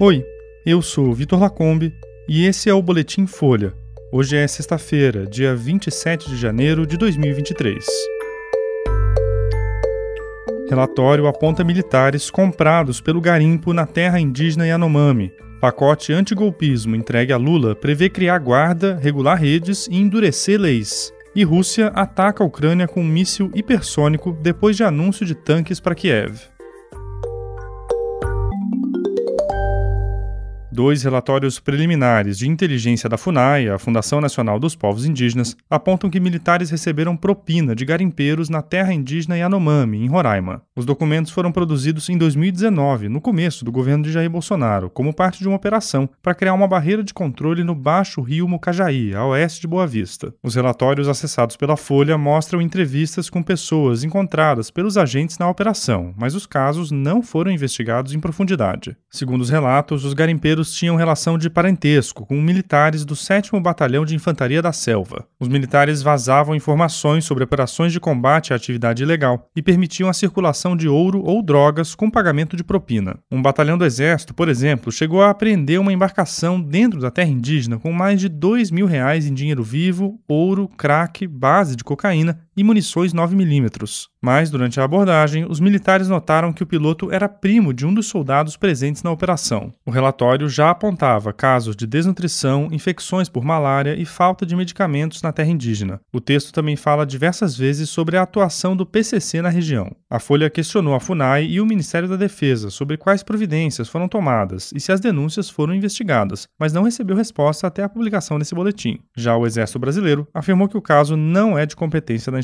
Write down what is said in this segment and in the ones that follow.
Oi, eu sou Vitor Lacombe e esse é o Boletim Folha. Hoje é sexta-feira, dia 27 de janeiro de 2023. Relatório aponta militares comprados pelo garimpo na terra indígena Yanomami. Pacote antigolpismo entregue a Lula prevê criar guarda, regular redes e endurecer leis. E Rússia ataca a Ucrânia com um míssil hipersônico depois de anúncio de tanques para Kiev. Dois relatórios preliminares de inteligência da FUNAI, a Fundação Nacional dos Povos Indígenas, apontam que militares receberam propina de garimpeiros na terra indígena Yanomami, em Roraima. Os documentos foram produzidos em 2019, no começo do governo de Jair Bolsonaro, como parte de uma operação para criar uma barreira de controle no baixo rio Mucajaí, a oeste de Boa Vista. Os relatórios acessados pela Folha mostram entrevistas com pessoas encontradas pelos agentes na operação, mas os casos não foram investigados em profundidade. Segundo os relatos, os garimpeiros tinham relação de parentesco com militares do 7 Batalhão de Infantaria da Selva. Os militares vazavam informações sobre operações de combate à atividade ilegal e permitiam a circulação de ouro ou drogas com pagamento de propina. Um batalhão do Exército, por exemplo, chegou a apreender uma embarcação dentro da terra indígena com mais de 2 mil reais em dinheiro vivo, ouro, crack, base de cocaína e munições 9mm. Mas, durante a abordagem, os militares notaram que o piloto era primo de um dos soldados presentes na operação. O relatório já apontava casos de desnutrição, infecções por malária e falta de medicamentos na terra indígena. O texto também fala diversas vezes sobre a atuação do PCC na região. A Folha questionou a FUNAI e o Ministério da Defesa sobre quais providências foram tomadas e se as denúncias foram investigadas, mas não recebeu resposta até a publicação desse boletim. Já o Exército Brasileiro afirmou que o caso não é de competência da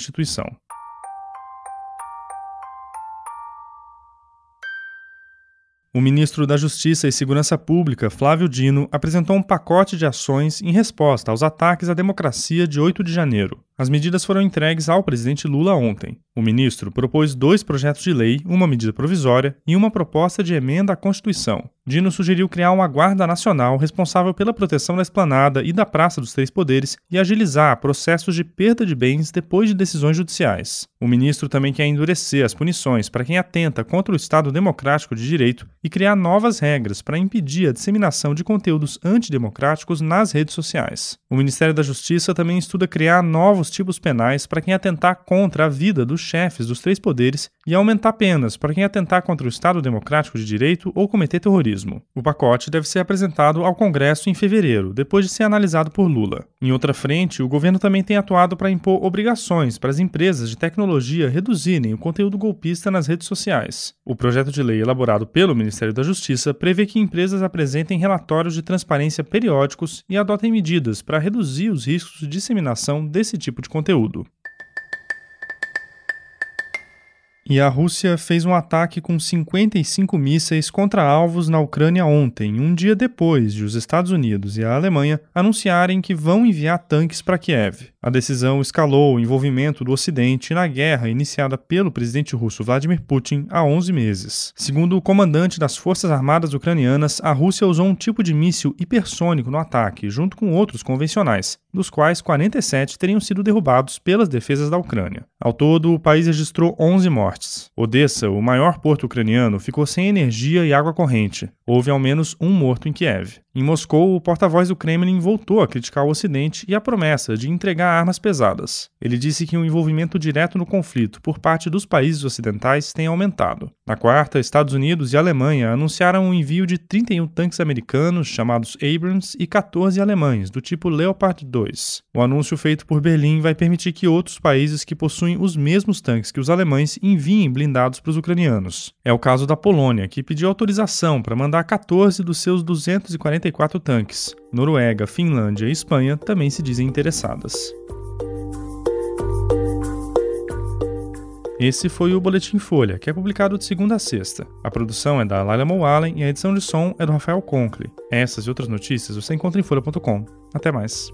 O ministro da Justiça e Segurança Pública, Flávio Dino, apresentou um pacote de ações em resposta aos ataques à democracia de 8 de janeiro. As medidas foram entregues ao presidente Lula ontem. O ministro propôs dois projetos de lei, uma medida provisória e uma proposta de emenda à Constituição. Dino sugeriu criar uma Guarda Nacional responsável pela proteção da esplanada e da Praça dos Três Poderes e agilizar processos de perda de bens depois de decisões judiciais. O ministro também quer endurecer as punições para quem atenta contra o Estado democrático de direito e criar novas regras para impedir a disseminação de conteúdos antidemocráticos nas redes sociais. O Ministério da Justiça também estuda criar novos novos tipos penais para quem atentar contra a vida dos chefes dos três poderes e aumentar penas para quem atentar contra o Estado Democrático de Direito ou cometer terrorismo. O pacote deve ser apresentado ao Congresso em fevereiro, depois de ser analisado por Lula. Em outra frente, o governo também tem atuado para impor obrigações para as empresas de tecnologia reduzirem o conteúdo golpista nas redes sociais. O projeto de lei elaborado pelo Ministério da Justiça prevê que empresas apresentem relatórios de transparência periódicos e adotem medidas para reduzir os riscos de disseminação desse tipo tipo de conteúdo. E a Rússia fez um ataque com 55 mísseis contra alvos na Ucrânia ontem, um dia depois de os Estados Unidos e a Alemanha anunciarem que vão enviar tanques para Kiev. A decisão escalou o envolvimento do Ocidente na guerra iniciada pelo presidente russo Vladimir Putin há 11 meses. Segundo o comandante das Forças Armadas Ucranianas, a Rússia usou um tipo de míssil hipersônico no ataque, junto com outros convencionais, dos quais 47 teriam sido derrubados pelas defesas da Ucrânia. Ao todo, o país registrou 11 mortes. Odessa, o maior porto ucraniano, ficou sem energia e água corrente. Houve ao menos um morto em Kiev. Em Moscou, o porta-voz do Kremlin voltou a criticar o Ocidente e a promessa de entregar armas pesadas. Ele disse que o envolvimento direto no conflito por parte dos países ocidentais tem aumentado. Na quarta, Estados Unidos e Alemanha anunciaram o envio de 31 tanques americanos, chamados Abrams, e 14 alemães, do tipo Leopard 2. O anúncio feito por Berlim vai permitir que outros países que possuem os mesmos tanques que os alemães enviem blindados para os ucranianos. É o caso da Polônia, que pediu autorização para mandar 14 dos seus 240 44 tanques. Noruega, Finlândia e Espanha também se dizem interessadas. Esse foi o Boletim Folha, que é publicado de segunda a sexta. A produção é da Laila Moalen e a edição de som é do Rafael Conkle. Essas e outras notícias você encontra em folha.com. Até mais.